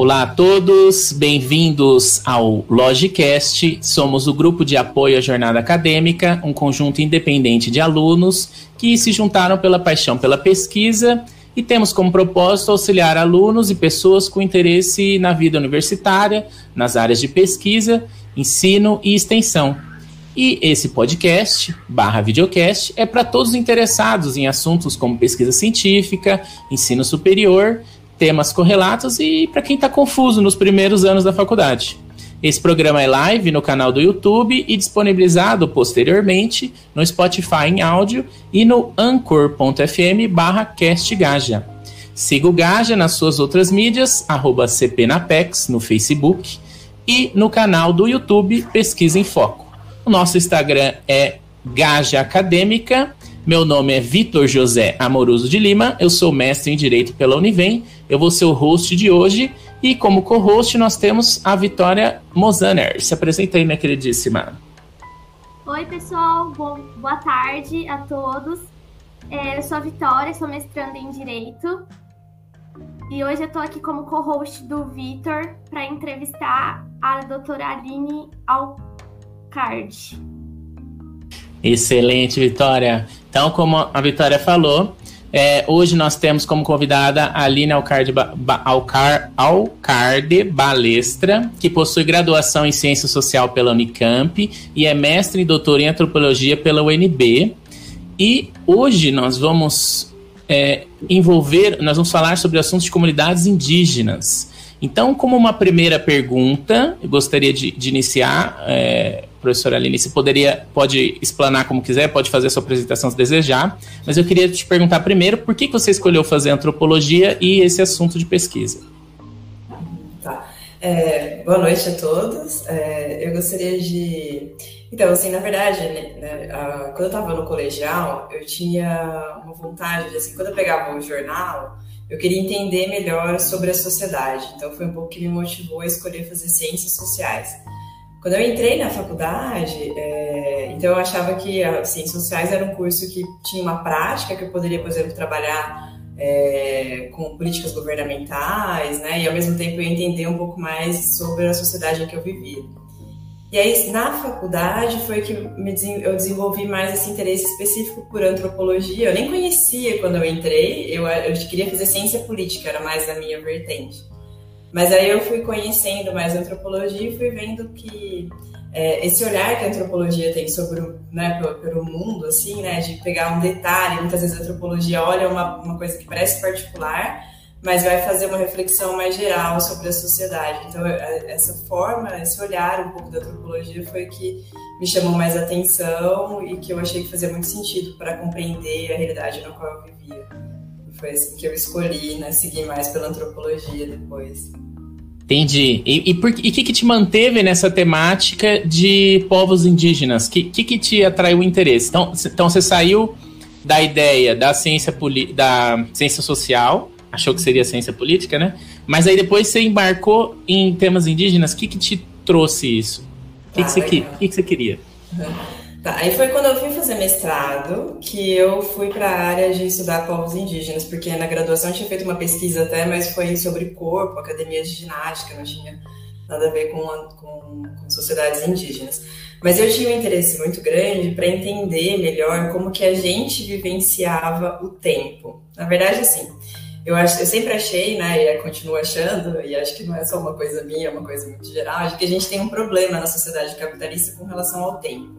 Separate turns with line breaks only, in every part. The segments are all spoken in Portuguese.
Olá a todos, bem-vindos ao Logicast. Somos o grupo de apoio à jornada acadêmica, um conjunto independente de alunos que se juntaram pela paixão pela pesquisa e temos como propósito auxiliar alunos e pessoas com interesse na vida universitária, nas áreas de pesquisa, ensino e extensão. E esse podcast, barra videocast, é para todos interessados em assuntos como pesquisa científica, ensino superior temas correlatos e para quem está confuso nos primeiros anos da faculdade. Esse programa é live no canal do YouTube e disponibilizado posteriormente no Spotify em áudio e no anchor.fm barra castgaja. Siga o Gaja nas suas outras mídias, arroba cpnapex no Facebook e no canal do YouTube Pesquisa em Foco. O nosso Instagram é Gaja Acadêmica meu nome é Vitor José Amoroso de Lima, eu sou mestre em Direito pela Univem, eu vou ser o host de hoje e como co-host nós temos a Vitória Mozaner. Se apresenta aí, minha queridíssima.
Oi, pessoal, Bom, boa tarde a todos. É, eu sou a Vitória, sou mestranda em Direito e hoje eu estou aqui como co-host do Vitor para entrevistar a doutora Aline Alcard.
Excelente, Vitória. Então, como a Vitória falou, é, hoje nós temos como convidada a Aline Alcarde, ba, Alcar, Alcarde Balestra, que possui graduação em Ciência Social pela Unicamp e é mestre e doutora em Antropologia pela UNB. E hoje nós vamos é, envolver, nós vamos falar sobre assuntos de comunidades indígenas. Então, como uma primeira pergunta, eu gostaria de, de iniciar é, professora Aline, você poderia, pode explanar como quiser, pode fazer a sua apresentação se desejar, mas eu queria te perguntar primeiro por que você escolheu fazer antropologia e esse assunto de pesquisa.
Tá. É, boa noite a todos. É, eu gostaria de. Então, assim, na verdade, né, né quando eu estava no colegial, eu tinha uma vontade de, assim, quando eu pegava o jornal, eu queria entender melhor sobre a sociedade. Então, foi um pouco que me motivou a escolher fazer ciências sociais. Quando eu entrei na faculdade, é, então eu achava que as ciências sociais era um curso que tinha uma prática que eu poderia, por exemplo, trabalhar é, com políticas governamentais, né? E ao mesmo tempo eu entender um pouco mais sobre a sociedade em que eu vivia. E aí, na faculdade, foi que eu desenvolvi mais esse interesse específico por antropologia. Eu nem conhecia quando eu entrei, eu, eu queria fazer ciência política, era mais a minha vertente. Mas aí eu fui conhecendo mais antropologia e fui vendo que é, esse olhar que a antropologia tem sobre né, pelo, pelo, mundo, assim, né, de pegar um detalhe, muitas vezes a antropologia olha uma, uma coisa que parece particular, mas vai fazer uma reflexão mais geral sobre a sociedade. Então, essa forma, esse olhar um pouco da antropologia foi que me chamou mais atenção e que eu achei que fazia muito sentido para compreender a realidade na qual eu vivia foi assim que eu escolhi, né? Seguir mais pela antropologia depois.
Entendi. E o que, que te manteve nessa temática de povos indígenas? O que, que, que te atraiu o interesse? Então, então você saiu da ideia da ciência, da ciência social, achou que seria ciência política, né? Mas aí depois você embarcou em temas indígenas. O que, que te trouxe isso? O que, ah, que, você, que, que, que você queria?
Uhum. Tá, aí foi quando eu fui fazer mestrado que eu fui para a área de estudar povos indígenas, porque na graduação eu tinha feito uma pesquisa até, mas foi sobre corpo, academia de ginástica, não tinha nada a ver com, com, com sociedades indígenas. Mas eu tinha um interesse muito grande para entender melhor como que a gente vivenciava o tempo. Na verdade, assim, eu, acho, eu sempre achei, né, e continuo achando, e acho que não é só uma coisa minha, é uma coisa muito geral, de que a gente tem um problema na sociedade capitalista com relação ao tempo.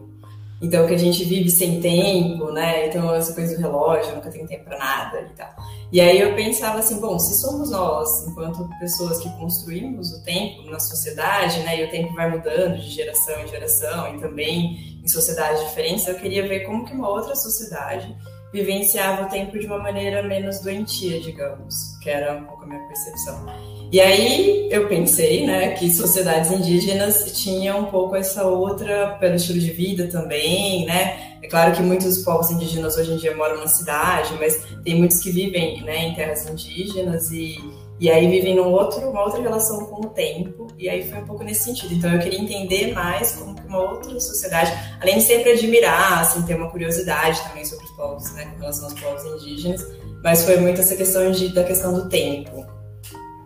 Então, que a gente vive sem tempo, né? Então, essa coisa do relógio, nunca tem tempo para nada e tal. E aí eu pensava assim, bom, se somos nós, enquanto pessoas que construímos o tempo na sociedade, né? E o tempo vai mudando de geração em geração e também em sociedades diferentes, eu queria ver como que uma outra sociedade vivenciava o tempo de uma maneira menos doentia, digamos, que era um pouco a minha percepção. E aí eu pensei, né, que sociedades indígenas tinham um pouco essa outra pelo estilo de vida também, né? É claro que muitos povos indígenas hoje em dia moram na cidade, mas tem muitos que vivem, né, em terras indígenas e e aí vivem num outro, uma outra relação com o tempo, e aí foi um pouco nesse sentido. Então eu queria entender mais como que uma outra sociedade, além de sempre admirar, assim, ter uma curiosidade também sobre os povos, né, com relação aos povos indígenas, mas foi muito essa questão de, da questão do tempo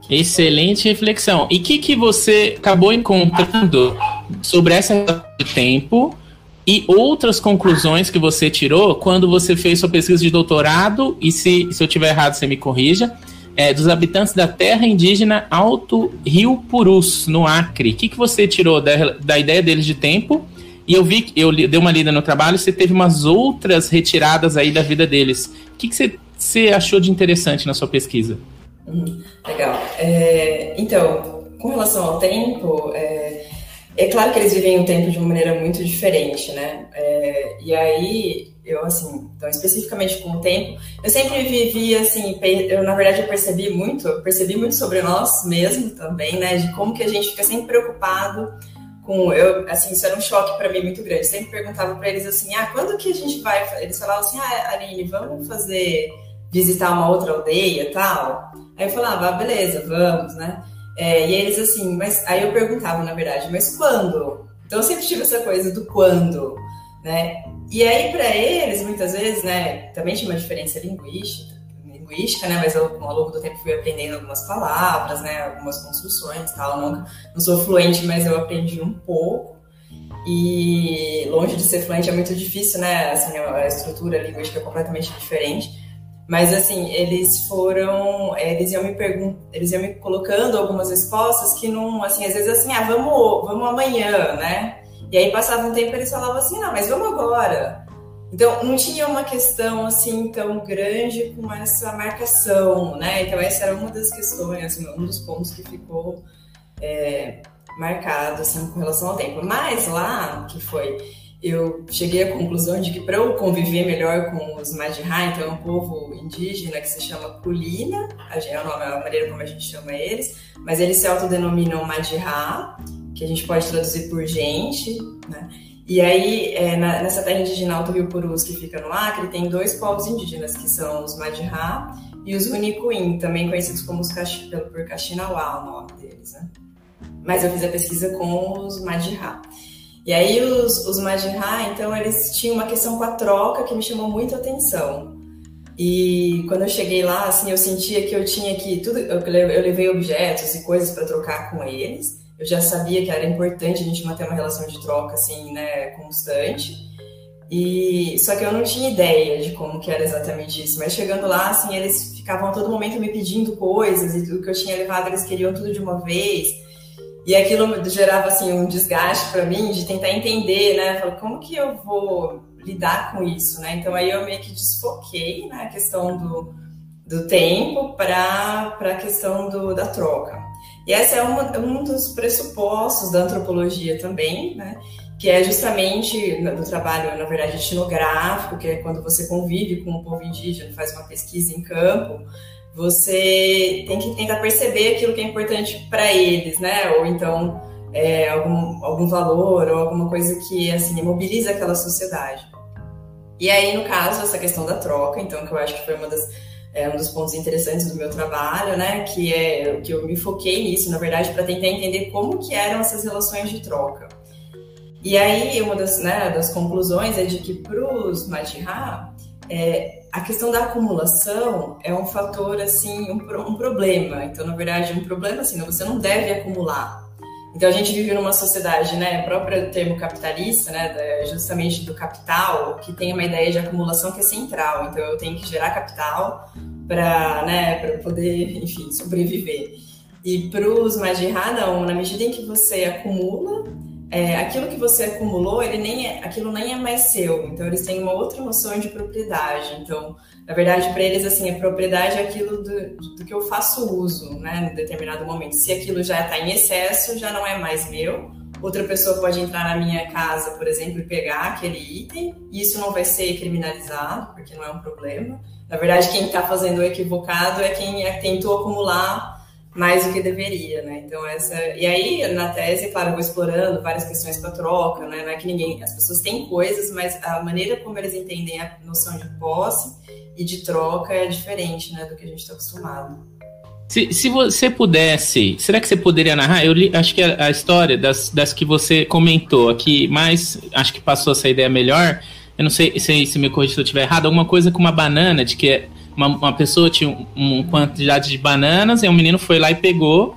Excelente reflexão. E o que, que você acabou encontrando sobre essa de tempo e outras conclusões que você tirou quando você fez sua pesquisa de doutorado? E se, se eu tiver errado, você me corrija. É, dos habitantes da terra indígena Alto Rio Purus, no Acre. O que, que você tirou da, da ideia deles de tempo? E eu vi, eu dei uma lida no trabalho, você teve umas outras retiradas aí da vida deles. O que, que você, você achou de interessante na sua pesquisa?
Hum, legal. É, então, com relação ao tempo, é, é, claro que eles vivem o tempo de uma maneira muito diferente, né? É, e aí, eu, assim, então, especificamente com o tempo, eu sempre vivi, assim, eu, na verdade, eu percebi muito, eu percebi muito sobre nós mesmos também, né? De como que a gente fica sempre preocupado com, eu, assim, isso era um choque para mim muito grande. Eu sempre perguntava para eles assim, ah, quando que a gente vai? Eles falavam assim, ah, Aline, vamos fazer visitar uma outra aldeia, tal. Aí eu falava, ah, beleza, vamos, né? É, e eles assim, mas aí eu perguntava, na verdade, mas quando? Então eu sempre tive essa coisa do quando, né? E aí para eles, muitas vezes, né, também tinha uma diferença linguística, linguística, né? Mas eu, ao longo do tempo, fui aprendendo algumas palavras, né? Algumas construções, tal. Não, não sou fluente, mas eu aprendi um pouco. E longe de ser fluente é muito difícil, né? Assim, a estrutura linguística é completamente diferente. Mas assim, eles foram, eles iam me perguntando, eles iam me colocando algumas respostas que não, assim, às vezes assim, ah, vamos, vamos amanhã, né? E aí passava um tempo eles falavam assim, não, mas vamos agora. Então não tinha uma questão assim tão grande com essa marcação, né? Então essa era uma das questões, assim, um dos pontos que ficou é, marcado assim com relação ao tempo. Mas lá que foi eu cheguei à conclusão de que para eu conviver melhor com os Majihá, então é um povo indígena que se chama Kulina, é a maneira como a gente chama eles, mas eles se autodenominam Majihá, que a gente pode traduzir por gente, né? E aí, é, na, nessa terra indígena do Rio Purus, que fica no Acre, tem dois povos indígenas, que são os Majihá e os Unicuim, também conhecidos como os Caxi, por Caxinauá, o nome deles, né? Mas eu fiz a pesquisa com os Majihá. E aí os, os Majinha, então eles tinham uma questão com a troca que me chamou muito a atenção. E quando eu cheguei lá, assim, eu sentia que eu tinha que tudo, eu, eu levei objetos e coisas para trocar com eles. Eu já sabia que era importante a gente manter uma relação de troca assim, né, constante. E só que eu não tinha ideia de como que era exatamente isso. Mas chegando lá, assim, eles ficavam a todo momento me pedindo coisas e tudo que eu tinha levado eles queriam tudo de uma vez. E aquilo gerava assim um desgaste para mim de tentar entender, né? Falei, como que eu vou lidar com isso, né? Então aí eu meio que desfoquei na né, questão do, do tempo para a questão do, da troca. E esse é uma, um dos pressupostos da antropologia também, né? Que é justamente do trabalho, na verdade, etnográfico, que é quando você convive com o povo indígena, faz uma pesquisa em campo, você tem que tentar perceber aquilo que é importante para eles, né? Ou então é, algum, algum valor ou alguma coisa que assim mobiliza aquela sociedade. E aí, no caso, essa questão da troca, então, que eu acho que foi uma das, é, um dos pontos interessantes do meu trabalho, né? Que é que eu me foquei nisso, na verdade, para tentar entender como que eram essas relações de troca. E aí, uma das, né, das conclusões é de que para os Majihá, é, a questão da acumulação é um fator, assim, um, um, problema. Então, na verdade, um problema, assim, você não deve acumular. Então, a gente vive numa sociedade, né, próprio termo capitalista, né, justamente do capital, que tem uma ideia de acumulação que é central. Então, eu tenho que gerar capital para, né, poder, enfim, sobreviver. E para os Majirá, não, na medida em que você acumula, é, aquilo que você acumulou, ele nem é, aquilo nem é mais seu. Então eles têm uma outra noção de propriedade. Então, na verdade, para eles assim, a propriedade é aquilo do, do, que eu faço uso, né, em determinado momento. Se aquilo já está em excesso, já não é mais meu. Outra pessoa pode entrar na minha casa, por exemplo, e pegar aquele item, e isso não vai ser criminalizado, porque não é um problema. Na verdade, quem está fazendo o equivocado é quem é, tentou acumular mais do que deveria, né? Então essa e aí na tese, claro, eu vou explorando várias questões para troca, né? Não é que ninguém, as pessoas têm coisas, mas a maneira como eles entendem a noção de posse e de troca é diferente, né, do que a gente está acostumado.
Se, se você pudesse, será que você poderia narrar? Eu li, acho que a, a história das, das que você comentou aqui, mais acho que passou essa ideia melhor. Eu não sei se, se me corrija se eu estiver errado. Alguma coisa com uma banana, de que uma, uma pessoa tinha um, uma quantidade de bananas e um menino foi lá e pegou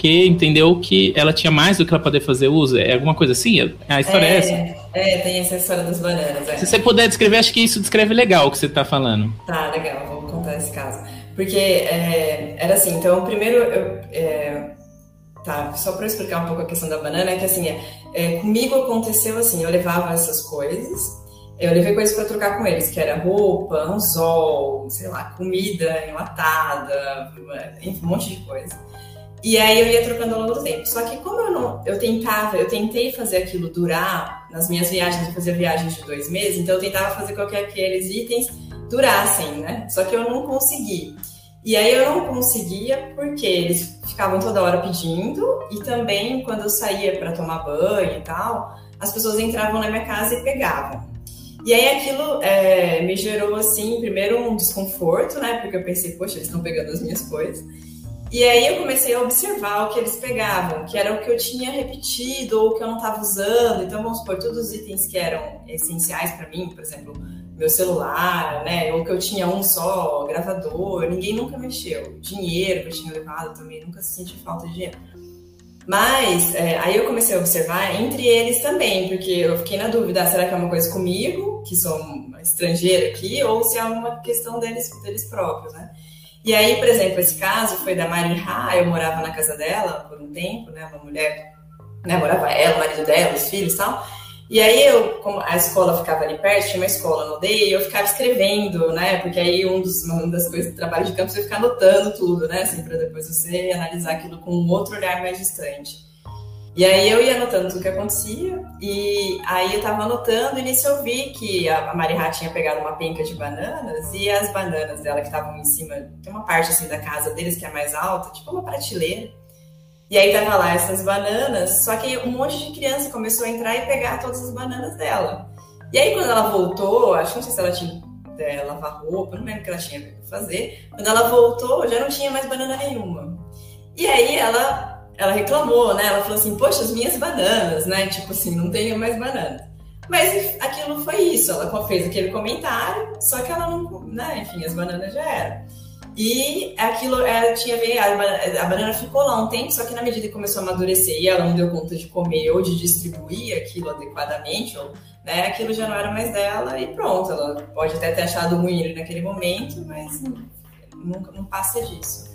que entendeu que ela tinha mais do que ela poder fazer uso. É alguma coisa assim? A história é, é essa?
É, tem essa história das bananas. É.
Se você puder descrever, acho que isso descreve legal o que você está falando.
Tá, legal, vou contar esse caso. Porque é, era assim, então, primeiro, eu, é, tá, só para explicar um pouco a questão da banana, é que assim, é, comigo aconteceu assim, eu levava essas coisas, eu levei coisas para trocar com eles, que era roupa, anzol, sei lá, comida enlatada, enfim, um monte de coisa. E aí eu ia trocando ao longo do tempo. Só que como eu não, eu tentava, eu tentei fazer aquilo durar nas minhas viagens, eu fazia viagens de dois meses, então eu tentava fazer com que aqueles itens durassem, né? Só que eu não consegui. E aí eu não conseguia porque eles ficavam toda hora pedindo e também quando eu saía para tomar banho e tal, as pessoas entravam na minha casa e pegavam. E aí aquilo é, me gerou assim, primeiro um desconforto, né? Porque eu pensei, poxa, eles estão pegando as minhas coisas. E aí eu comecei a observar o que eles pegavam, que era o que eu tinha repetido ou que eu não estava usando. Então, vamos supor, todos os itens que eram essenciais para mim, por exemplo, meu celular, né? Ou que eu tinha um só, gravador, ninguém nunca mexeu. Dinheiro que eu tinha levado também, nunca senti falta de dinheiro. Mas é, aí eu comecei a observar entre eles também, porque eu fiquei na dúvida, será que é uma coisa comigo, que sou uma estrangeira aqui, ou se é uma questão deles, deles próprios, né? E aí, por exemplo, esse caso foi da Mari Ha, eu morava na casa dela por um tempo, né? Uma mulher, né? Morava ela, o marido dela, os filhos e tal. E aí eu, como a escola ficava ali perto, tinha uma escola no DEI, e eu ficava escrevendo, né? Porque aí um dos, uma das coisas do trabalho de campo é ficar anotando tudo, né? Assim, para depois você analisar aquilo com um outro olhar mais distante. E aí eu ia anotando tudo que acontecia, e aí eu tava anotando, e nisso eu vi que a Marihá tinha pegado uma penca de bananas, e as bananas dela que estavam em cima, tem uma parte assim da casa deles que é mais alta, tipo uma prateleira. E aí tava lá essas bananas, só que um monte de criança começou a entrar e pegar todas as bananas dela. E aí quando ela voltou, acho que não sei se ela tinha é, lavar roupa, não lembro o que ela tinha que fazer. Quando ela voltou, já não tinha mais banana nenhuma. E aí ela ela reclamou, né? Ela falou assim, poxa, as minhas bananas, né? Tipo assim, não tenho mais bananas. Mas aquilo foi isso, ela fez aquele comentário, só que ela não, né? Enfim, as bananas já eram. E aquilo ela tinha a banana ficou lá um tempo, só que na medida que começou a amadurecer e ela não deu conta de comer ou de distribuir aquilo adequadamente, ou, né, aquilo já não era mais dela e pronto. Ela pode até ter achado ruim naquele momento, mas nunca não passa disso.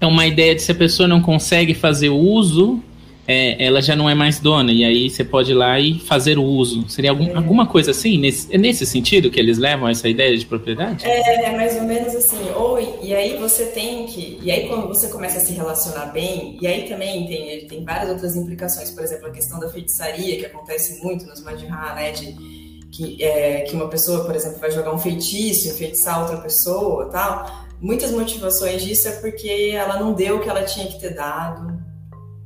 É uma ideia de se a pessoa não consegue fazer uso, é, ela já não é mais dona, e aí você pode ir lá e fazer o uso. Seria algum, é. alguma coisa assim? Nesse, é nesse sentido que eles levam essa ideia de propriedade?
É, mais ou menos assim. Ou, e aí você tem que. E aí quando você começa a se relacionar bem, e aí também tem, tem várias outras implicações, por exemplo, a questão da feitiçaria, que acontece muito nos Madhya, né? De, que, é, que uma pessoa, por exemplo, vai jogar um feitiço, enfeitiçar outra pessoa tal muitas motivações disso é porque ela não deu o que ela tinha que ter dado,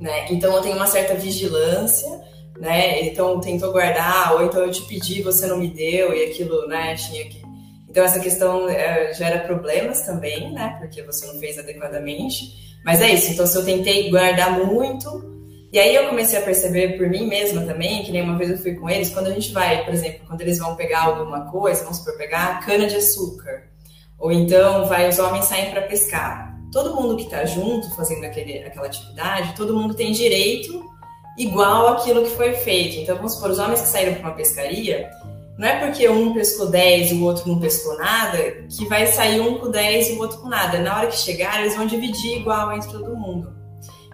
né? Então eu tenho uma certa vigilância, né? Então tentou guardar, ou então eu te pedi, você não me deu e aquilo, né? Tinha que. Então essa questão é, gera problemas também, né? Porque você não fez adequadamente. Mas é isso. Então se eu tentei guardar muito e aí eu comecei a perceber por mim mesma também, que nem uma vez eu fui com eles, quando a gente vai, por exemplo, quando eles vão pegar alguma coisa, vamos supor, pegar cana de açúcar. Ou então vai os homens saem para pescar. Todo mundo que está junto fazendo aquele, aquela atividade, todo mundo tem direito igual aquilo que foi feito. Então vamos supor, os homens que saíram para uma pescaria, não é porque um pescou 10 e o outro não pescou nada, que vai sair um com 10 e o outro com nada. Na hora que chegar, eles vão dividir igual entre todo mundo.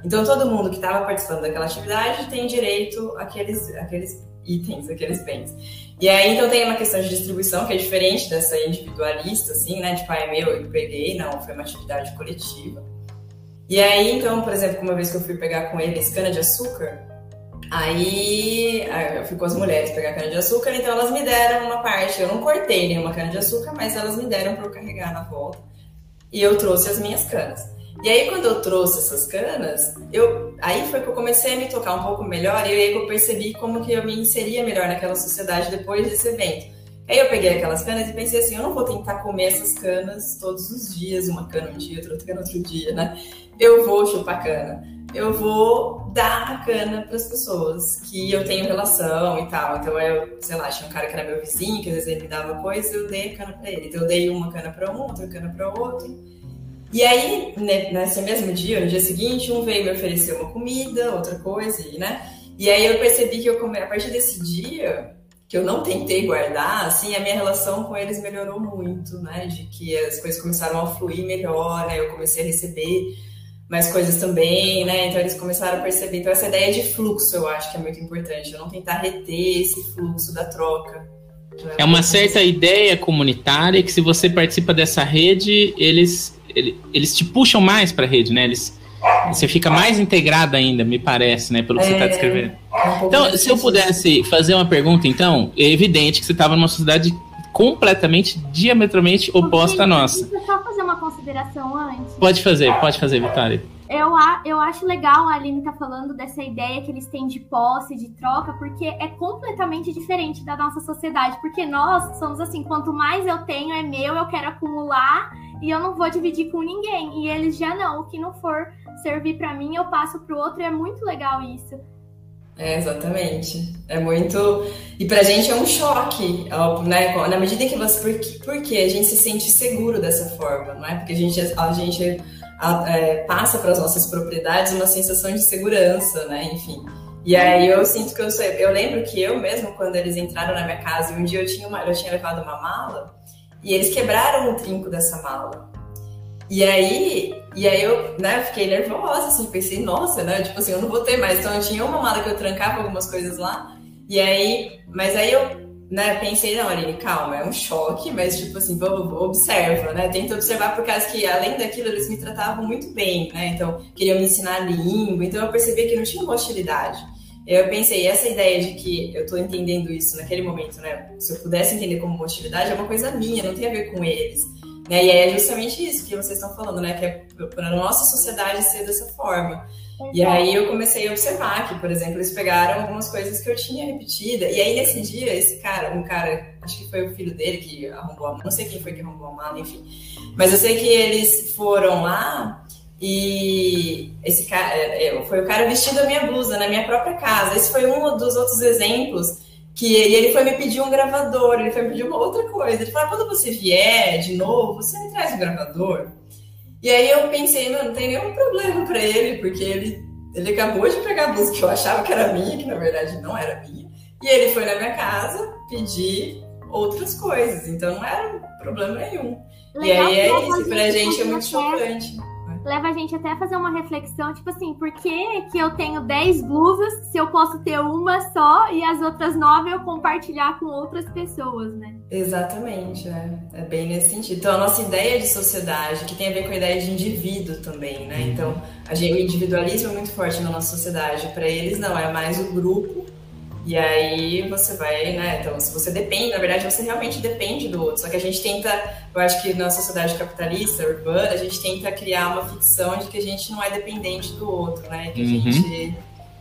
Então todo mundo que estava participando daquela atividade tem direito àqueles, àqueles itens, aqueles bens. E aí, então, tem uma questão de distribuição que é diferente dessa individualista, assim, né? Tipo, ah, é meu, eu peguei. Não, foi uma atividade coletiva. E aí, então, por exemplo, uma vez que eu fui pegar com eles cana-de-açúcar, aí eu fui com as mulheres pegar cana-de-açúcar, então elas me deram uma parte. Eu não cortei nenhuma cana-de-açúcar, mas elas me deram para eu carregar na volta. E eu trouxe as minhas canas. E aí, quando eu trouxe essas canas, eu, aí foi que eu comecei a me tocar um pouco melhor e aí eu percebi como que eu me inseria melhor naquela sociedade depois desse evento. Aí eu peguei aquelas canas e pensei assim, eu não vou tentar comer essas canas todos os dias, uma cana um dia, outra cana outro dia, né? Eu vou chupar cana. eu vou dar a cana para as pessoas que eu tenho relação e tal. Então eu, sei lá, tinha um cara que era meu vizinho, que às vezes ele me dava coisa, eu dei a cana para ele. Então eu dei uma cana para um, outra cana para outro. E aí, nesse mesmo dia, no dia seguinte, um veio me oferecer uma comida, outra coisa, né? E aí eu percebi que eu come... a partir desse dia, que eu não tentei guardar, assim, a minha relação com eles melhorou muito, né? De que as coisas começaram a fluir melhor, né? Eu comecei a receber mais coisas também, né? Então eles começaram a perceber. Então essa ideia de fluxo eu acho que é muito importante. Eu não tentar reter esse fluxo da troca.
É uma certa ideia comunitária que se você participa dessa rede, eles, eles te puxam mais para a rede, né? Eles você fica mais integrada ainda, me parece, né? Pelo que tá é, você está descrevendo. É um então, se eu pudesse fazer uma pergunta, então, é evidente que você estava numa sociedade completamente, diametralmente oposta à nossa.
Deixa eu só fazer uma consideração antes.
Pode fazer, pode fazer, Vitória.
Eu, eu acho legal a Aline tá falando dessa ideia que eles têm de posse, de troca, porque é completamente diferente da nossa sociedade. Porque nós somos assim, quanto mais eu tenho é meu, eu quero acumular e eu não vou dividir com ninguém. E eles já não, o que não for servir para mim, eu passo para o outro, e é muito legal isso.
É, exatamente. É muito. E pra gente é um choque, né? Na medida que você. Porque, porque a gente se sente seguro dessa forma, não é? Porque a gente, a gente a, é, passa para as nossas propriedades uma sensação de segurança, né? Enfim. E aí eu sinto que eu sou. Eu lembro que eu mesmo, quando eles entraram na minha casa, um dia eu tinha, uma, eu tinha levado uma mala e eles quebraram o trinco dessa mala. E aí, e aí eu, né, fiquei nervosa, assim, pensei, nossa, né, tipo assim, eu não vou ter mais. Então eu tinha uma mala que eu trancava algumas coisas lá, e aí, mas aí eu, né, pensei, não, Aline, calma, é um choque, mas tipo assim, observa, né, tenta observar por causa que, além daquilo, eles me tratavam muito bem, né, então queriam me ensinar língua, então eu percebi que não tinha hostilidade. Eu pensei, essa ideia de que eu tô entendendo isso naquele momento, né, se eu pudesse entender como hostilidade, é uma coisa minha, não tem a ver com eles. Né? E é justamente isso que vocês estão falando, né? Que é para a nossa sociedade ser dessa forma. E aí eu comecei a observar que, por exemplo, eles pegaram algumas coisas que eu tinha repetida. E aí nesse dia, esse cara, um cara, acho que foi o filho dele que arrumou a mala, não sei quem foi que arrumou a mala, enfim. Mas eu sei que eles foram lá e esse cara, é, é, foi o cara vestindo a minha blusa na minha própria casa. Esse foi um dos outros exemplos que ele, ele foi me pedir um gravador, ele foi me pedir uma outra coisa. Ele falou: ah, quando você vier de novo, você me traz um gravador. E aí eu pensei, não, não tem nenhum problema para ele, porque ele, ele acabou de pegar a blusa que eu achava que era minha, que na verdade não era minha. E ele foi na minha casa pedir outras coisas, então não era problema nenhum. Legal, e aí é isso, pra gente é muito chocante
leva a gente até a fazer uma reflexão, tipo assim, por que, que eu tenho 10 blusas se eu posso ter uma só e as outras nove eu compartilhar com outras pessoas, né?
Exatamente, é, é bem nesse sentido. Então, a nossa ideia de sociedade, que tem a ver com a ideia de indivíduo também, né? Então, a gente, o individualismo é muito forte na nossa sociedade. Para eles, não, é mais o grupo e aí você vai, né? Então, se você depende, na verdade, você realmente depende do outro. Só que a gente tenta, eu acho que na sociedade capitalista, urbana, a gente tenta criar uma ficção de que a gente não é dependente do outro, né? Que a uhum. gente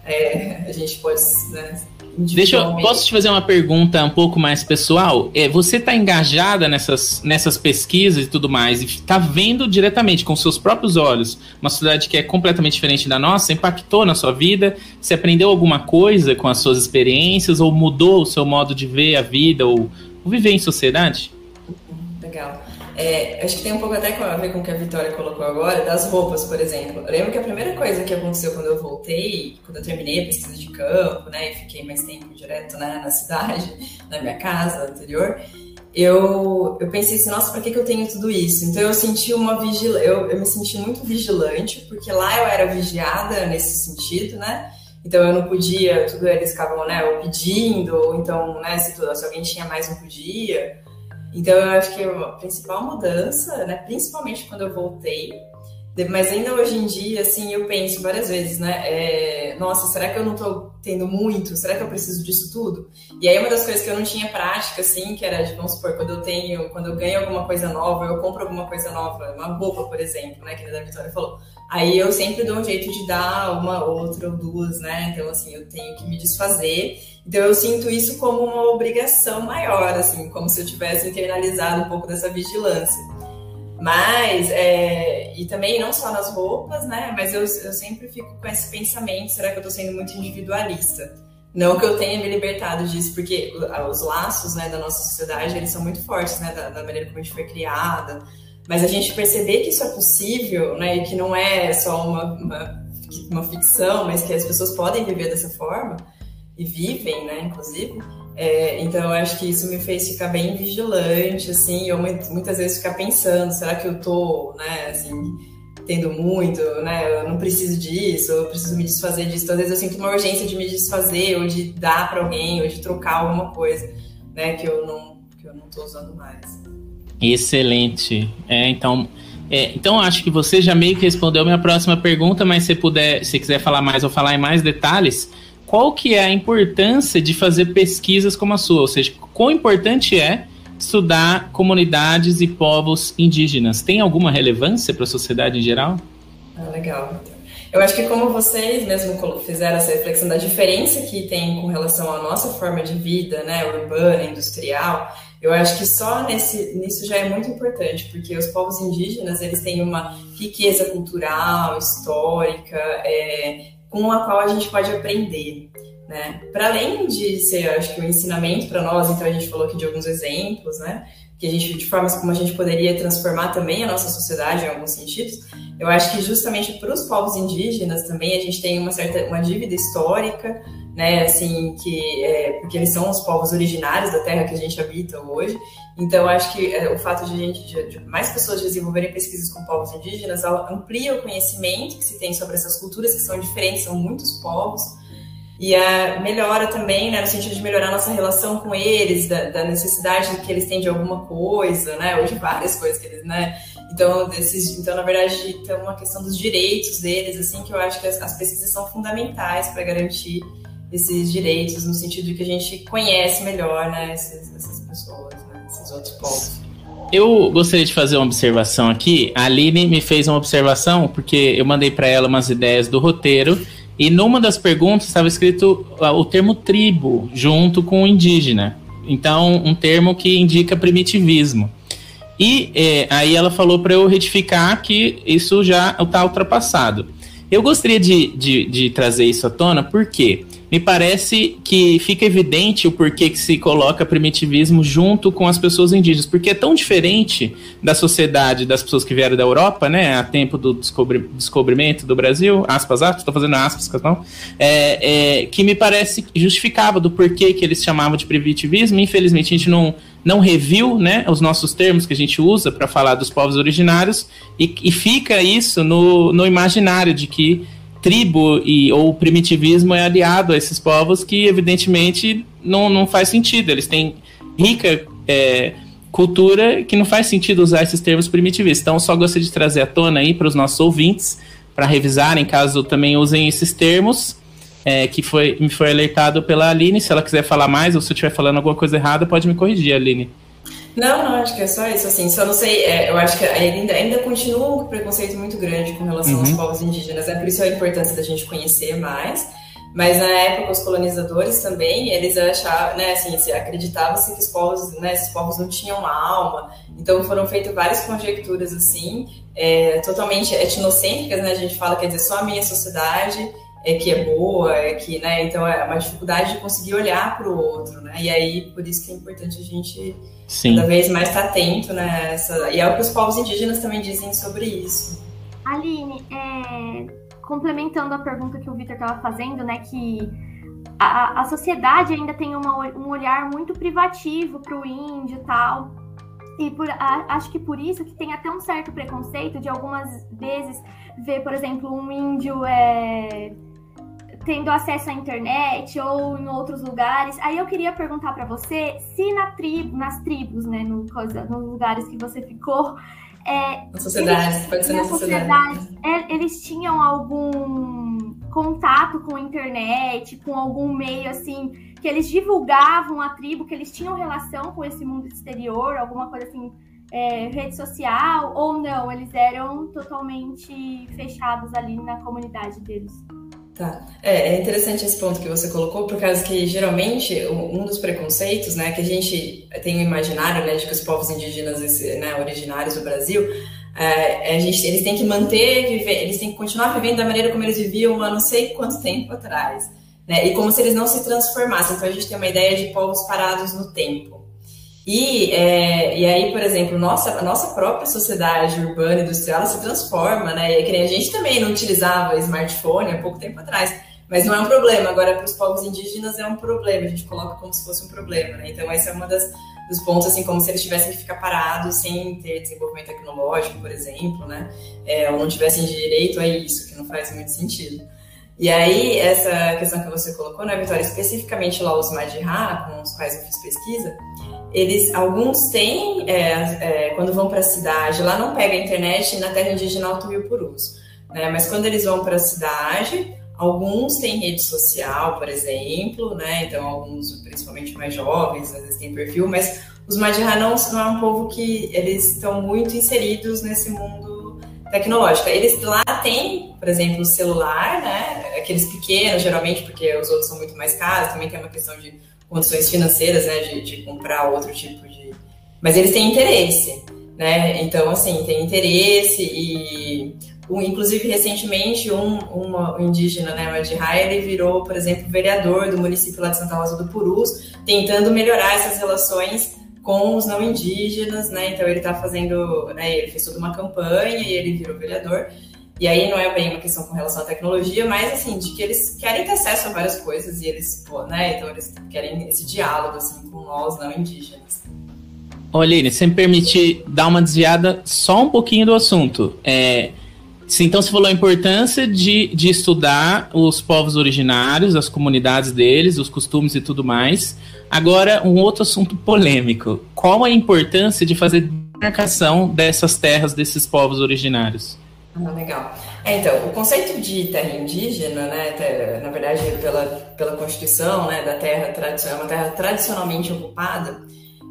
é, a gente pode né,
Deixa eu, posso te fazer uma pergunta um pouco mais pessoal? É, você está engajada nessas, nessas pesquisas e tudo mais, e está vendo diretamente com seus próprios olhos uma sociedade que é completamente diferente da nossa, impactou na sua vida? Você aprendeu alguma coisa com as suas experiências, ou mudou o seu modo de ver a vida, ou, ou viver em sociedade?
Legal. É, acho que tem um pouco até a ver com o que a Vitória colocou agora, das roupas, por exemplo. Eu lembro que a primeira coisa que aconteceu quando eu voltei, quando eu terminei a pesquisa de campo, né, e fiquei mais tempo direto né, na cidade, na minha casa anterior, eu, eu pensei assim, nossa, para que, que eu tenho tudo isso? Então eu senti uma vigilância, eu, eu me senti muito vigilante, porque lá eu era vigiada nesse sentido, né? Então eu não podia, tudo eles ficavam, né, ou pedindo, ou então, né, se, se alguém tinha mais não podia. Então eu acho que a principal mudança, né, principalmente quando eu voltei, mas ainda hoje em dia, assim, eu penso várias vezes, né? É, nossa, será que eu não tô tendo muito? Será que eu preciso disso tudo? E aí uma das coisas que eu não tinha prática, assim, que era, de, vamos supor, quando eu tenho, quando eu ganho alguma coisa nova, eu compro alguma coisa nova, uma roupa, por exemplo, né? Que a Vitória falou. Aí eu sempre dou um jeito de dar uma, outra ou duas, né? Então, assim, eu tenho que me desfazer. Então eu sinto isso como uma obrigação maior, assim, como se eu tivesse internalizado um pouco dessa vigilância. Mas, é, e também não só nas roupas, né? Mas eu, eu sempre fico com esse pensamento: será que eu estou sendo muito individualista? Não que eu tenha me libertado disso, porque os laços né, da nossa sociedade eles são muito fortes, né? Da, da maneira como a gente foi criada. Mas a gente perceber que isso é possível, né? E que não é só uma, uma, uma ficção, mas que as pessoas podem viver dessa forma e vivem, né? Inclusive é, então eu acho que isso me fez ficar bem vigilante, assim, eu muitas vezes ficar pensando, será que eu tô, né, assim, tendo muito, né, eu não preciso disso, eu preciso me desfazer disso. Então, às vezes eu sinto uma urgência de me desfazer, ou de dar para alguém, ou de trocar alguma coisa, né, que eu não, que eu não tô usando mais.
Excelente. É, então, é, então acho que você já meio que respondeu minha próxima pergunta, mas se puder, se quiser falar mais ou falar em mais detalhes, qual que é a importância de fazer pesquisas como a sua? Ou seja, quão importante é estudar comunidades e povos indígenas? Tem alguma relevância para a sociedade em geral?
Ah, legal. Eu acho que como vocês mesmo fizeram essa reflexão da diferença que tem com relação à nossa forma de vida, né, urbana, industrial, eu acho que só nesse, nisso já é muito importante, porque os povos indígenas, eles têm uma riqueza cultural, histórica, é, com a qual a gente pode aprender. Né? Para além de ser, acho que, um ensinamento para nós, então a gente falou aqui de alguns exemplos, né? Que a gente, de formas como a gente poderia transformar também a nossa sociedade em alguns sentidos. Eu acho que justamente para os povos indígenas também a gente tem uma certa uma dívida histórica, né? Assim que é, porque eles são os povos originários da terra que a gente habita hoje. Então acho que é, o fato de gente de, de mais pessoas desenvolverem pesquisas com povos indígenas amplia o conhecimento que se tem sobre essas culturas que são diferentes, são muitos povos e a melhora também, né, no sentido de melhorar nossa relação com eles, da, da, necessidade que eles têm de alguma coisa, né, ou de várias coisas que eles, né, então, desses, então na verdade, tem uma questão dos direitos deles, assim, que eu acho que as, as pesquisas são fundamentais para garantir esses direitos, no sentido de que a gente conhece melhor, né, esses, essas pessoas, né, esses outros povos.
Eu gostaria de fazer uma observação aqui. A Aline me fez uma observação, porque eu mandei para ela umas ideias do roteiro e numa das perguntas estava escrito ah, o termo tribo junto com indígena. Então, um termo que indica primitivismo. E é, aí ela falou para eu retificar que isso já está ultrapassado. Eu gostaria de, de, de, trazer isso à tona porque me parece que fica evidente o porquê que se coloca primitivismo junto com as pessoas indígenas, porque é tão diferente da sociedade das pessoas que vieram da Europa, né, a tempo do descobri descobrimento do Brasil, aspas, aspas, estou fazendo aspas, não, é, é, que me parece justificava do porquê que eles chamavam de primitivismo. Infelizmente a gente não não reviu né, os nossos termos que a gente usa para falar dos povos originários e, e fica isso no, no imaginário de que tribo e, ou primitivismo é aliado a esses povos que, evidentemente, não, não faz sentido. Eles têm rica é, cultura que não faz sentido usar esses termos primitivistas. Então, só gostaria de trazer à tona aí para os nossos ouvintes, para revisarem, caso também usem esses termos, é, que foi, me foi alertado pela Aline. Se ela quiser falar mais ou se eu estiver falando alguma coisa errada, pode me corrigir, Aline.
Não, não, acho que é só isso, assim, só não sei, é, eu acho que ainda, ainda continua um preconceito muito grande com relação uhum. aos povos indígenas, é por isso a importância da gente conhecer mais, mas na época os colonizadores também, eles achavam, né, assim, acreditava-se que os povos, né, esses povos não tinham alma, então foram feitas várias conjecturas, assim, é, totalmente etnocêntricas, né, a gente fala, quer dizer, só a minha sociedade é que é boa, é que, né, então é uma dificuldade de conseguir olhar para o outro, né, e aí por isso que é importante a gente Sim. cada vez mais estar tá atento, né, essa, e é o que os povos indígenas também dizem sobre isso.
Aline, é, complementando a pergunta que o Victor estava fazendo, né, que a, a sociedade ainda tem uma, um olhar muito privativo para o índio e tal, e por, a, acho que por isso que tem até um certo preconceito de algumas vezes ver, por exemplo, um índio é, tendo acesso à internet ou em outros lugares. Aí eu queria perguntar para você se na tribo, nas tribos, né, no, coisa, nos lugares que você ficou,
é, na sociedade, eles, pode ser na, na sociedade. sociedade
é, eles tinham algum contato com a internet, com algum meio assim, que eles divulgavam a tribo, que eles tinham relação com esse mundo exterior, alguma coisa assim, é, rede social, ou não, eles eram totalmente fechados ali na comunidade deles.
Tá. É, é, interessante esse ponto que você colocou, por causa que geralmente um dos preconceitos, né, que a gente tem o imaginário, né, de que os povos indígenas né, originários do Brasil, é, a gente, eles têm que manter, viver, eles têm que continuar vivendo da maneira como eles viviam há não sei quanto tempo atrás. Né? E como se eles não se transformassem. Então a gente tem uma ideia de povos parados no tempo. E, é, e aí, por exemplo, nossa, a nossa própria sociedade urbana e industrial se transforma, né? E é a gente também não utilizava smartphone há pouco tempo atrás. Mas não é um problema. Agora, para os povos indígenas é um problema. A gente coloca como se fosse um problema, né? Então, esse é uma das dos pontos, assim, como se eles tivessem que ficar parados sem ter desenvolvimento tecnológico, por exemplo, né? É, ou não tivessem direito a isso, que não faz muito sentido. E aí, essa questão que você colocou, né, Vitória, especificamente lá os Madhya, com os quais eu fiz pesquisa, eles, alguns têm, é, é, quando vão para a cidade, lá não pega a internet na terra indígena Alto Rio Purus, né, mas quando eles vão para a cidade, alguns têm rede social, por exemplo, né, então alguns, principalmente mais jovens, às vezes têm perfil, mas os Madhya não, não é um povo que eles estão muito inseridos nesse mundo tecnológico. Eles lá têm, por exemplo, o celular, né, aqueles pequenos, geralmente, porque os outros são muito mais caros, também tem uma questão de condições financeiras, né, de, de comprar outro tipo de. Mas eles têm interesse, né? Então, assim, tem interesse e. Um, inclusive, recentemente, um, um indígena, né, Madhya, ele virou, por exemplo, vereador do município lá de Santa Rosa do Purus, tentando melhorar essas relações com os não indígenas, né? Então, ele está fazendo, né, ele fez toda uma campanha e ele virou vereador. E aí não é bem uma questão com relação à tecnologia, mas assim, de que eles querem ter acesso a várias coisas e eles, pô, né? Então eles querem esse diálogo assim com nós não indígenas.
Oline, se me permitir dar uma desviada só um pouquinho do assunto. É, então você falou a importância de, de estudar os povos originários, as comunidades deles, os costumes e tudo mais. Agora, um outro assunto polêmico. Qual a importância de fazer demarcação dessas terras desses povos originários?
Ah, legal. É, então, o conceito de terra indígena, né, na verdade, pela, pela Constituição, né, da terra tradicional, uma terra tradicionalmente ocupada,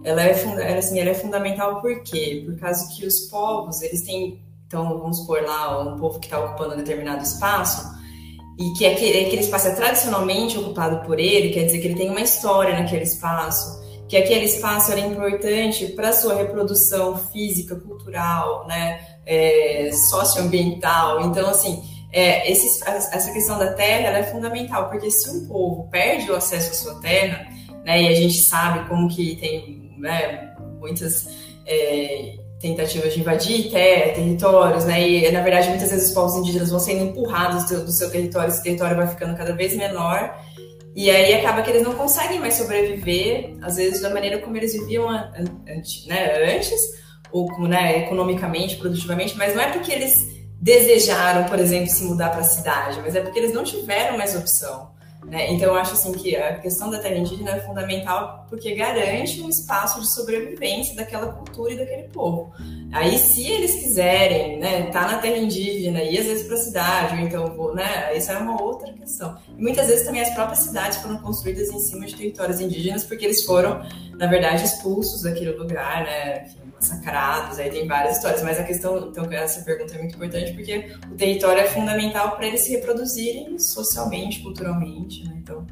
ela é, ela, assim, ela é fundamental por quê? Por causa que os povos, eles têm, então, vamos supor lá, um povo que está ocupando um determinado espaço, e que aquele, aquele espaço é tradicionalmente ocupado por ele, quer dizer que ele tem uma história naquele espaço, que aquele espaço era importante para sua reprodução física, cultural, né, é, socioambiental. Então, assim, é, esse, essa questão da terra é fundamental, porque se um povo perde o acesso à sua terra, né, e a gente sabe como que tem né, muitas é, tentativas de invadir terra, territórios, né, e na verdade muitas vezes os povos indígenas vão sendo empurrados do, do seu território, esse território vai ficando cada vez menor, e aí acaba que eles não conseguem mais sobreviver, às vezes, da maneira como eles viviam antes, né, antes ou né, economicamente, produtivamente, mas não é porque eles desejaram, por exemplo, se mudar para a cidade, mas é porque eles não tiveram mais opção. Né? Então, eu acho assim que a questão da terra indígena é fundamental porque garante um espaço de sobrevivência daquela cultura e daquele povo. Aí, se eles quiserem né, estar tá na terra indígena e às vezes para a cidade, ou então, né, isso é uma outra questão. E muitas vezes também as próprias cidades foram construídas em cima de territórios indígenas porque eles foram, na verdade, expulsos daquele lugar, né? Enfim, massacrados, aí tem várias histórias, mas a questão, então essa pergunta é muito importante porque o território é fundamental para eles se reproduzirem socialmente, culturalmente, né? Então,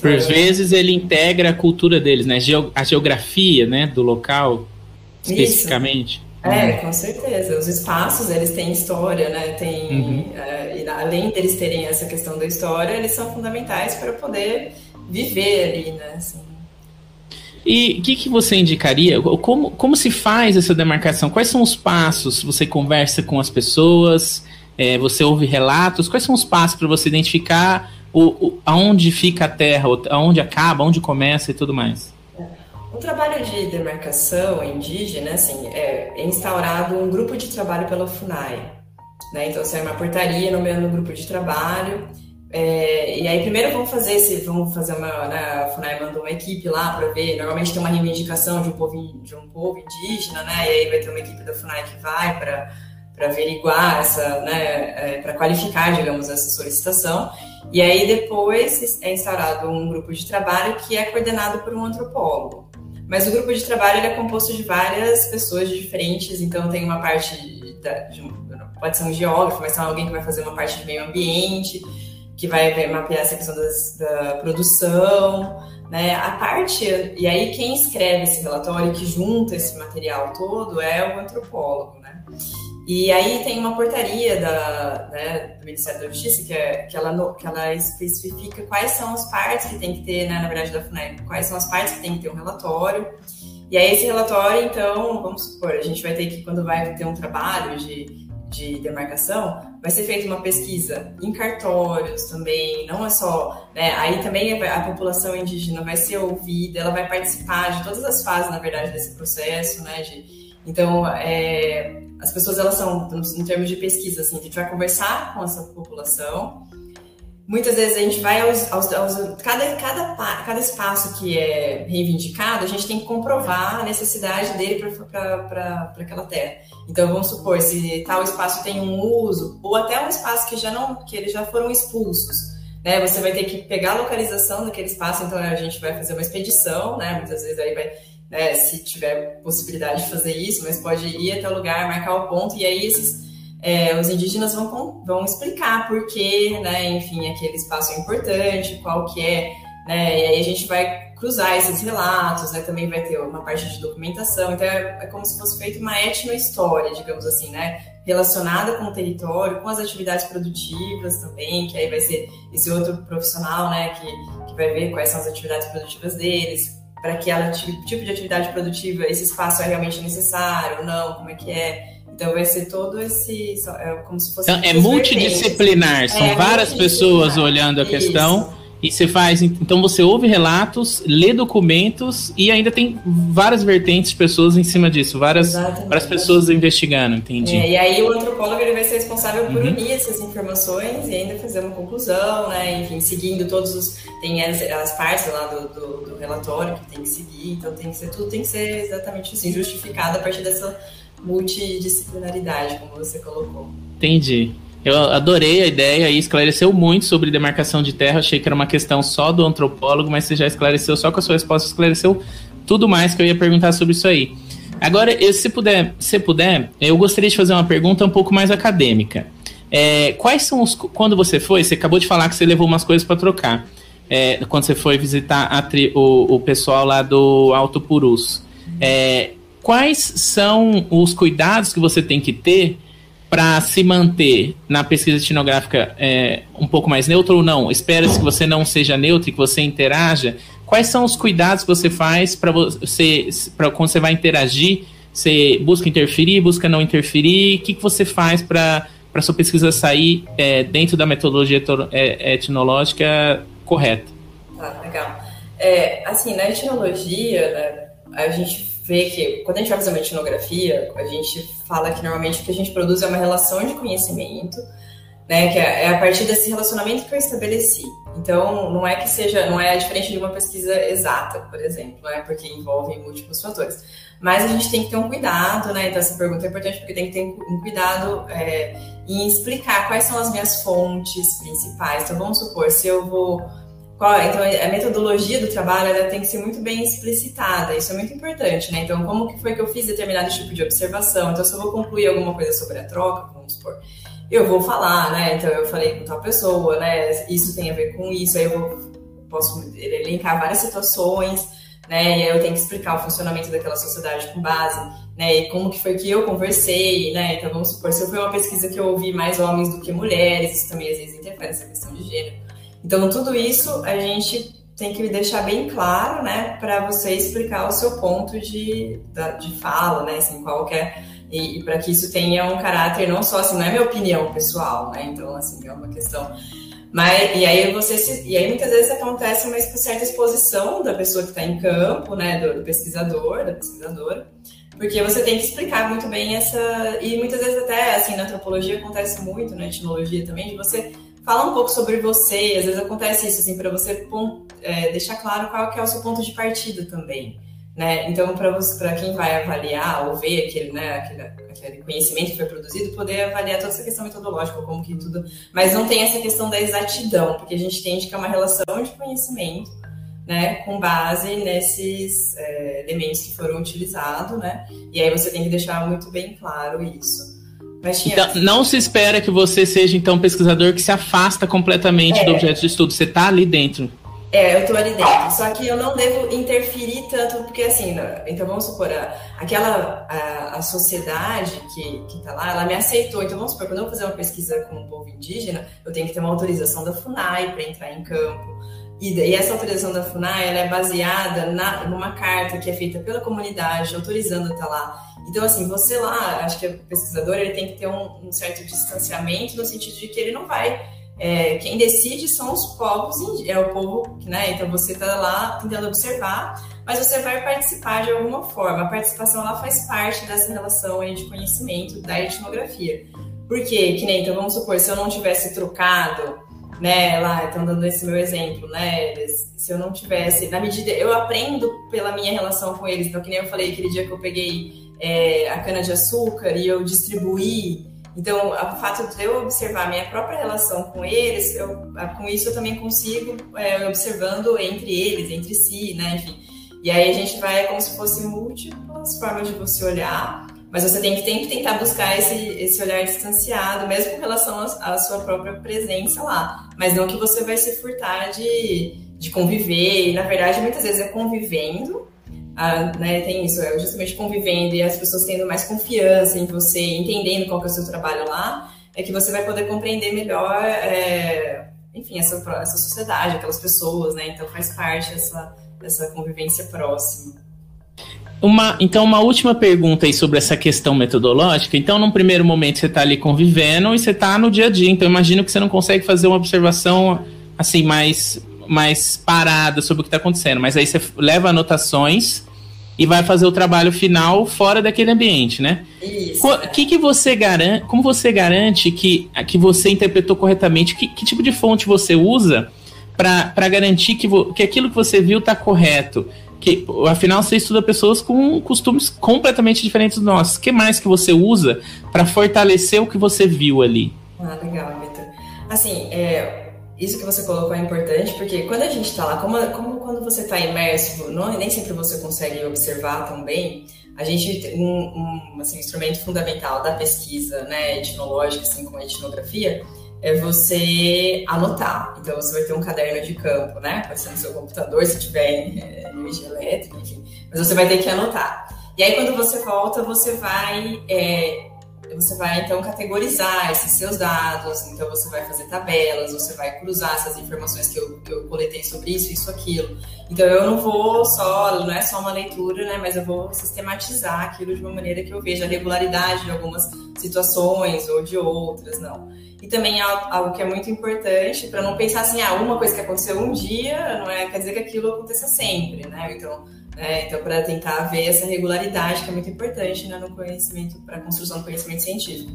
por é vezes ele integra a cultura deles, né? A geografia, né, do local, especificamente. Isso.
É, com certeza. Os espaços, eles têm história, né? Tem, uhum. uh, além deles terem essa questão da história, eles são fundamentais para poder viver ali, né? Assim,
e o que, que você indicaria? Como, como se faz essa demarcação? Quais são os passos? Você conversa com as pessoas, é, você ouve relatos? Quais são os passos para você identificar o, o, aonde fica a terra, aonde acaba, aonde começa e tudo mais?
O trabalho de demarcação indígena, assim, é, é instaurado um grupo de trabalho pela FUNAI. Né? Então, sai é uma portaria no meu grupo de trabalho é, e aí primeiro vamos fazer esse, vamos fazer uma, né, a FUNAI mandou uma equipe lá para ver, normalmente tem uma reivindicação de um povo, de um povo indígena, né, e aí vai ter uma equipe da FUNAI que vai para para averiguar essa, né, é, para qualificar, digamos, essa solicitação. E aí depois é instaurado um grupo de trabalho que é coordenado por um antropólogo. Mas o grupo de trabalho é composto de várias pessoas diferentes, então tem uma parte da, de, pode ser um geógrafo, mas tem alguém que vai fazer uma parte de meio ambiente, que vai mapear essa questão das, da produção, né? A parte, e aí quem escreve esse relatório, que junta esse material todo, é o antropólogo, né? E aí tem uma portaria da, né, do Ministério da Justiça que, é, que, ela, que ela especifica quais são as partes que tem que ter, né, na verdade, da FUNEP, quais são as partes que tem que ter um relatório. E aí esse relatório, então, vamos supor, a gente vai ter que, quando vai ter um trabalho de de demarcação, vai ser feita uma pesquisa em cartórios também, não é só, né, aí também a, população indígena vai ser ouvida, ela vai participar de todas as fases, na verdade, desse processo, né, de, então, é, as pessoas, elas são, em termos de pesquisa, assim, a gente vai conversar com essa população, muitas vezes a gente vai aos, aos, aos, cada, cada, cada espaço que é reivindicado, a gente tem que comprovar a necessidade dele para aquela terra. Então vamos supor, se tal espaço tem um uso, ou até um espaço que já não, que eles já foram expulsos. Né, você vai ter que pegar a localização daquele espaço, então a gente vai fazer uma expedição, né? Muitas vezes aí vai, né, se tiver possibilidade de fazer isso, mas pode ir até o lugar, marcar o ponto, e aí esses é, os indígenas vão, vão explicar por que, né, enfim, aquele espaço é importante, qual que é, né, e aí a gente vai cruzar esses relatos, né, também vai ter uma parte de documentação, então é, é como se fosse feita uma etnohistória, digamos assim, né, relacionada com o território, com as atividades produtivas também, que aí vai ser esse outro profissional, né, que, que vai ver quais são as atividades produtivas deles, para aquele tipo de atividade produtiva esse espaço é realmente necessário não, como é que é, então vai ser todo esse. É como se fosse.
Então, é multidisciplinar, são é, várias pessoas olhando a Isso. questão. E você faz. Então você ouve relatos, lê documentos e ainda tem várias vertentes de pessoas em cima disso, várias, várias pessoas investigando, entendi.
É, e aí o antropólogo ele vai ser responsável por uhum. unir essas informações e ainda fazer uma conclusão, né? Enfim, seguindo todos os. Tem as, as partes lá do, do, do relatório que tem que seguir, então tem que ser tudo tem que ser exatamente assim, justificado a partir dessa multidisciplinaridade, como você colocou.
Entendi. Eu adorei a ideia e esclareceu muito sobre demarcação de terra. Achei que era uma questão só do antropólogo, mas você já esclareceu, só com a sua resposta esclareceu tudo mais que eu ia perguntar sobre isso aí. Agora, eu, se puder, se puder, eu gostaria de fazer uma pergunta um pouco mais acadêmica. É, quais são os. Quando você foi, você acabou de falar que você levou umas coisas para trocar. É, quando você foi visitar tri, o, o pessoal lá do Alto Purus. É, quais são os cuidados que você tem que ter para se manter na pesquisa etnográfica é, um pouco mais neutro ou não? Espera-se que você não seja neutro e que você interaja. Quais são os cuidados que você faz para você, para quando você vai interagir? Você busca interferir, busca não interferir? O que, que você faz para para sua pesquisa sair é, dentro da metodologia é, etnológica correta?
Ah, legal. É, assim, na etnologia, né, a gente vê que quando a gente vai fazer uma etnografia, a gente fala que normalmente o que a gente produz é uma relação de conhecimento, né, que é, é a partir desse relacionamento que eu estabeleci. Então, não é que seja, não é diferente de uma pesquisa exata, por exemplo, né, porque envolve múltiplos fatores. Mas a gente tem que ter um cuidado, né? Então, essa pergunta é importante porque tem que ter um cuidado é, em explicar quais são as minhas fontes principais. Então, vamos supor, se eu vou qual, então, a metodologia do trabalho ela tem que ser muito bem explicitada, isso é muito importante, né? Então, como que foi que eu fiz determinado tipo de observação? Então, se eu vou concluir alguma coisa sobre a troca, vamos supor, eu vou falar, né? Então, eu falei com tal pessoa, né? Isso tem a ver com isso, aí eu vou, posso elencar várias situações, né? E aí eu tenho que explicar o funcionamento daquela sociedade com base, né? E como que foi que eu conversei, né? Então, vamos supor, se foi uma pesquisa que eu ouvi mais homens do que mulheres, isso também às vezes interfere nessa questão de gênero. Então, tudo isso a gente tem que deixar bem claro, né, para você explicar o seu ponto de, de fala, né, assim, qual é, e, e para que isso tenha um caráter não só, assim, não é minha opinião pessoal, né, então, assim, é uma questão... Mas, e aí você se, e aí muitas vezes acontece uma certa exposição da pessoa que está em campo, né, do, do pesquisador, da pesquisadora, porque você tem que explicar muito bem essa e muitas vezes até assim na antropologia acontece muito na etnologia também de você Fala um pouco sobre você, às vezes acontece isso, assim, para você é, deixar claro qual que é o seu ponto de partida também. Né? Então, para quem vai avaliar ou ver aquele, né, aquele, aquele, conhecimento que foi produzido, poder avaliar toda essa questão metodológica, como que tudo. Mas não tem essa questão da exatidão, porque a gente entende que é uma relação de conhecimento, né, com base nesses é, elementos que foram utilizados, né? E aí você tem que deixar muito bem claro isso.
Então, não se espera que você seja, então, um pesquisador que se afasta completamente é. do objeto de estudo. Você está ali dentro.
É, eu tô ali dentro. Só que eu não devo interferir tanto, porque assim, né, então vamos supor, aquela a, a sociedade que, que tá lá, ela me aceitou. Então vamos supor, quando eu vou fazer uma pesquisa com um povo indígena, eu tenho que ter uma autorização da FUNAI para entrar em campo. E, e, essa autorização da FUNAI é baseada na, numa carta que é feita pela comunidade, autorizando estar lá. Então, assim, você lá, acho que o pesquisador ele tem que ter um, um certo distanciamento no sentido de que ele não vai é, quem decide são os povos, é o povo, né? Então você está lá tentando observar, mas você vai participar de alguma forma. A participação lá faz parte dessa relação aí de conhecimento da etnografia. Por quê? Que nem, então vamos supor, se eu não tivesse trocado, né, lá, então dando esse meu exemplo, né, se eu não tivesse, na medida, eu aprendo pela minha relação com eles, então que nem eu falei aquele dia que eu peguei é, a cana de açúcar e eu distribuí então, o fato de eu observar a minha própria relação com eles, eu, com isso eu também consigo é, observando entre eles, entre si, né? Enfim. E aí a gente vai como se fosse múltiplas formas de você olhar, mas você tem que sempre tentar buscar esse, esse olhar distanciado, mesmo com relação à sua própria presença lá. Mas não que você vai se furtar de, de conviver, e na verdade muitas vezes é convivendo né, tem isso, é justamente convivendo e as pessoas tendo mais confiança em você, entendendo qual que é o seu trabalho lá, é que você vai poder compreender melhor, é, enfim, essa, essa sociedade, aquelas pessoas, né? Então faz parte dessa, dessa convivência próxima.
Uma, então, uma última pergunta aí sobre essa questão metodológica. Então, num primeiro momento, você está ali convivendo e você está no dia a dia. Então, imagino que você não consegue fazer uma observação assim mais, mais parada sobre o que está acontecendo. Mas aí você leva anotações e vai fazer o trabalho final fora daquele ambiente, né? Isso. Que que você garante, como você garante que, que você interpretou corretamente? Que, que tipo de fonte você usa para garantir que, vo, que aquilo que você viu está correto? Que, afinal, você estuda pessoas com costumes completamente diferentes dos nossos. O que mais que você usa para fortalecer o que você viu ali?
Ah, legal, Vitor. Assim, é, isso que você colocou é importante, porque quando a gente está lá, como, como quando você está imerso, não, nem sempre você consegue observar também, a gente um, um assim, instrumento fundamental da pesquisa né, etnológica, assim como a etnografia, é você anotar. Então você vai ter um caderno de campo, né? Pode ser no seu computador, se tiver é, energia elétrica, enfim. Mas você vai ter que anotar. E aí quando você volta, você vai é, você vai então categorizar esses seus dados, então você vai fazer tabelas, você vai cruzar essas informações que eu, que eu coletei sobre isso, isso, aquilo. Então eu não vou só, não é só uma leitura, né, mas eu vou sistematizar aquilo de uma maneira que eu veja a regularidade de algumas situações ou de outras, não. E também algo que é muito importante para não pensar assim, ah, uma coisa que aconteceu um dia não é quer dizer que aquilo aconteça sempre, né? Então né? Então, para tentar ver essa regularidade, que é muito importante né, no conhecimento, para a construção do conhecimento científico.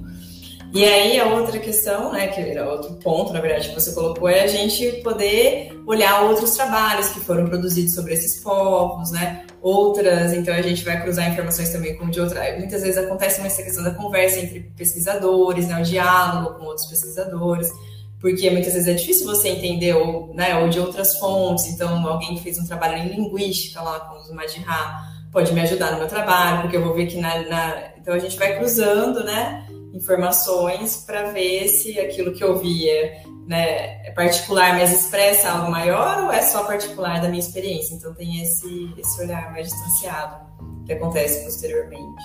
E aí, a outra questão, né, que era outro ponto, na verdade, que você colocou, é a gente poder olhar outros trabalhos que foram produzidos sobre esses povos, né? Outras, então a gente vai cruzar informações também com de outras. Muitas vezes acontece essa questão da conversa entre pesquisadores, né, o diálogo com outros pesquisadores porque muitas vezes é difícil você entender ou, né, ou de outras fontes. Então, alguém que fez um trabalho em linguística lá com os Majirá pode me ajudar no meu trabalho, porque eu vou ver que na, na... então a gente vai cruzando, né, informações para ver se aquilo que eu vi é, né, é particular, mas expressa algo maior ou é só particular da minha experiência. Então tem esse esse olhar mais distanciado que acontece posteriormente.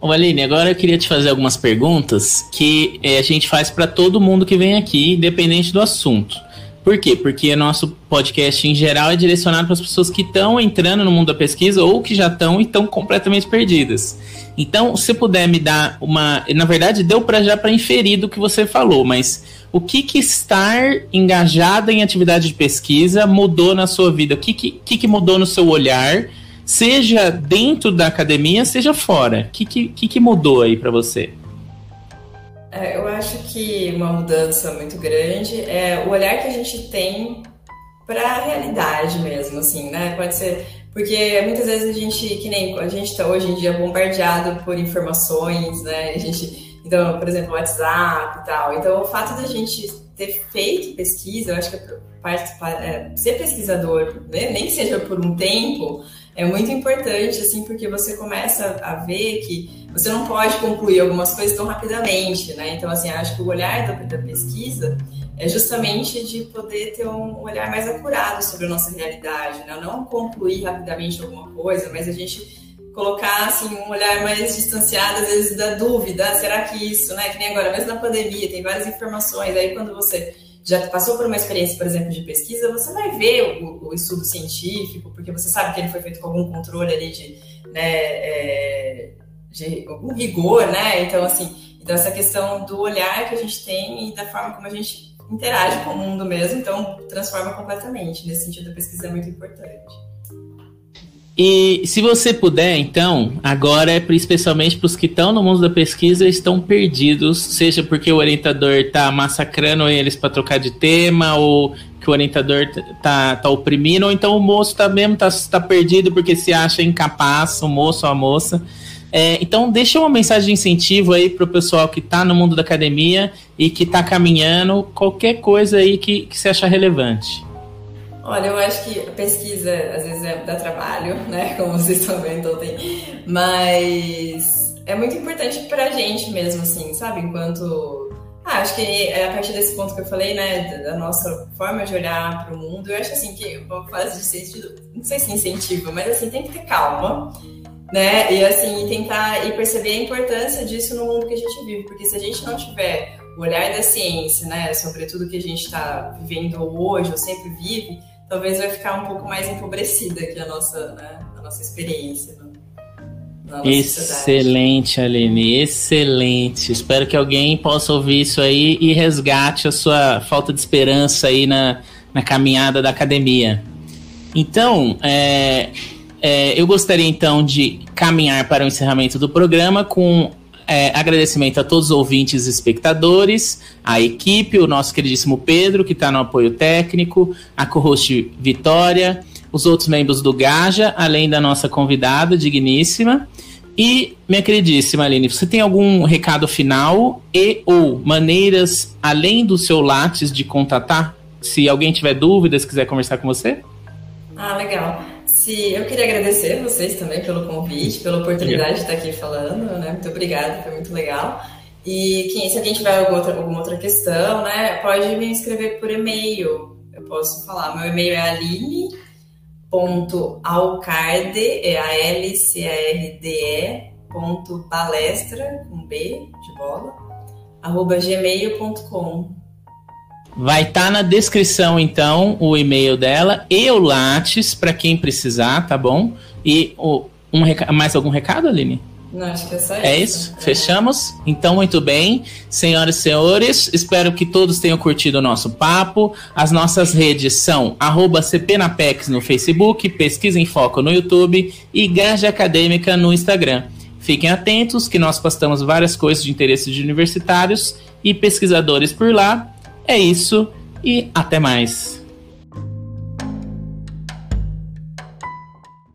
Ô Aline, agora eu queria te fazer algumas perguntas que é, a gente faz para todo mundo que vem aqui, independente do assunto. Por quê? Porque nosso podcast em geral é direcionado para as pessoas que estão entrando no mundo da pesquisa ou que já estão e estão completamente perdidas. Então, se puder me dar uma, na verdade, deu para já para inferir do que você falou, mas o que que estar engajada em atividade de pesquisa mudou na sua vida? O que que, que mudou no seu olhar? Seja dentro da academia, seja fora. O que, que, que mudou aí para você?
É, eu acho que uma mudança muito grande é o olhar que a gente tem para a realidade mesmo, assim, né? Pode ser porque muitas vezes a gente, que nem a gente está hoje em dia bombardeado por informações, né? A gente, então, por exemplo, WhatsApp e tal. Então, o fato da gente ter feito pesquisa, eu acho que é, é, ser pesquisador, né? nem que seja por um tempo, é muito importante, assim, porque você começa a ver que você não pode concluir algumas coisas tão rapidamente, né? Então, assim, acho que o olhar da, da pesquisa é justamente de poder ter um olhar mais acurado sobre a nossa realidade, né? Não concluir rapidamente alguma coisa, mas a gente colocar assim um olhar mais distanciado às vezes da dúvida, ah, será que isso, né? Que nem agora, mesmo na pandemia, tem várias informações. Aí quando você já passou por uma experiência, por exemplo, de pesquisa, você vai ver o, o estudo científico, porque você sabe que ele foi feito com algum controle ali de, né, é, de algum rigor, né? Então assim, então essa questão do olhar que a gente tem e da forma como a gente interage com o mundo mesmo, então transforma completamente. Nesse sentido, a pesquisa é muito importante.
E se você puder, então, agora é especialmente para os que estão no mundo da pesquisa estão perdidos, seja porque o orientador está massacrando eles para trocar de tema, ou que o orientador tá, tá oprimindo, ou então o moço tá mesmo tá, tá perdido porque se acha incapaz, o moço ou a moça. É, então, deixa uma mensagem de incentivo aí para o pessoal que está no mundo da academia e que está caminhando, qualquer coisa aí que, que você acha relevante.
Olha, eu acho que a pesquisa às vezes é, dá trabalho, né? Como vocês estão vendo ontem, mas é muito importante pra gente mesmo, assim, sabe? Enquanto. Ah, acho que é a partir desse ponto que eu falei, né, da nossa forma de olhar para o mundo, eu acho assim que uma fase de sentido, não sei se incentiva, mas assim, tem que ter calma, né? E assim, tentar e perceber a importância disso no mundo que a gente vive, porque se a gente não tiver o olhar da ciência, né, sobre tudo que a gente está vivendo hoje, ou sempre vive, talvez vai ficar um pouco mais empobrecida aqui a nossa, né, a nossa experiência. Né?
Excelente, sociedade. Aline, excelente. Espero que alguém possa ouvir isso aí e resgate a sua falta de esperança aí na, na caminhada da academia. Então, é, é, eu gostaria então de caminhar para o encerramento do programa com é, agradecimento a todos os ouvintes e espectadores, a equipe, o nosso queridíssimo Pedro, que está no apoio técnico, a co-host Vitória, os outros membros do Gaja, além da nossa convidada digníssima. E, minha queridíssima Aline, você tem algum recado final e ou maneiras, além do seu Lattes, de contatar? Se alguém tiver dúvidas, quiser conversar com você?
Ah, legal. Se eu queria agradecer vocês também pelo convite, pela oportunidade de estar aqui falando, né? Muito obrigada, foi muito legal. E quem, se alguém tiver alguma outra, alguma outra questão, né, pode me escrever por e-mail. Eu posso falar. Meu e-mail é aline.alcarde, é a L C A R D E ponto palestra com B de bola arroba gmail.com.
Vai estar tá na descrição, então, o e-mail dela e o Lattes, para quem precisar, tá bom? E o, um mais algum recado, Aline?
Não, acho que é só isso. É
isso? É. Fechamos? Então, muito bem. Senhoras e senhores, espero que todos tenham curtido o nosso papo. As nossas redes são arroba CPNapex no Facebook, Pesquisa em Foco no YouTube e Gaja Acadêmica no Instagram. Fiquem atentos que nós postamos várias coisas de interesse de universitários e pesquisadores por lá é isso e até mais.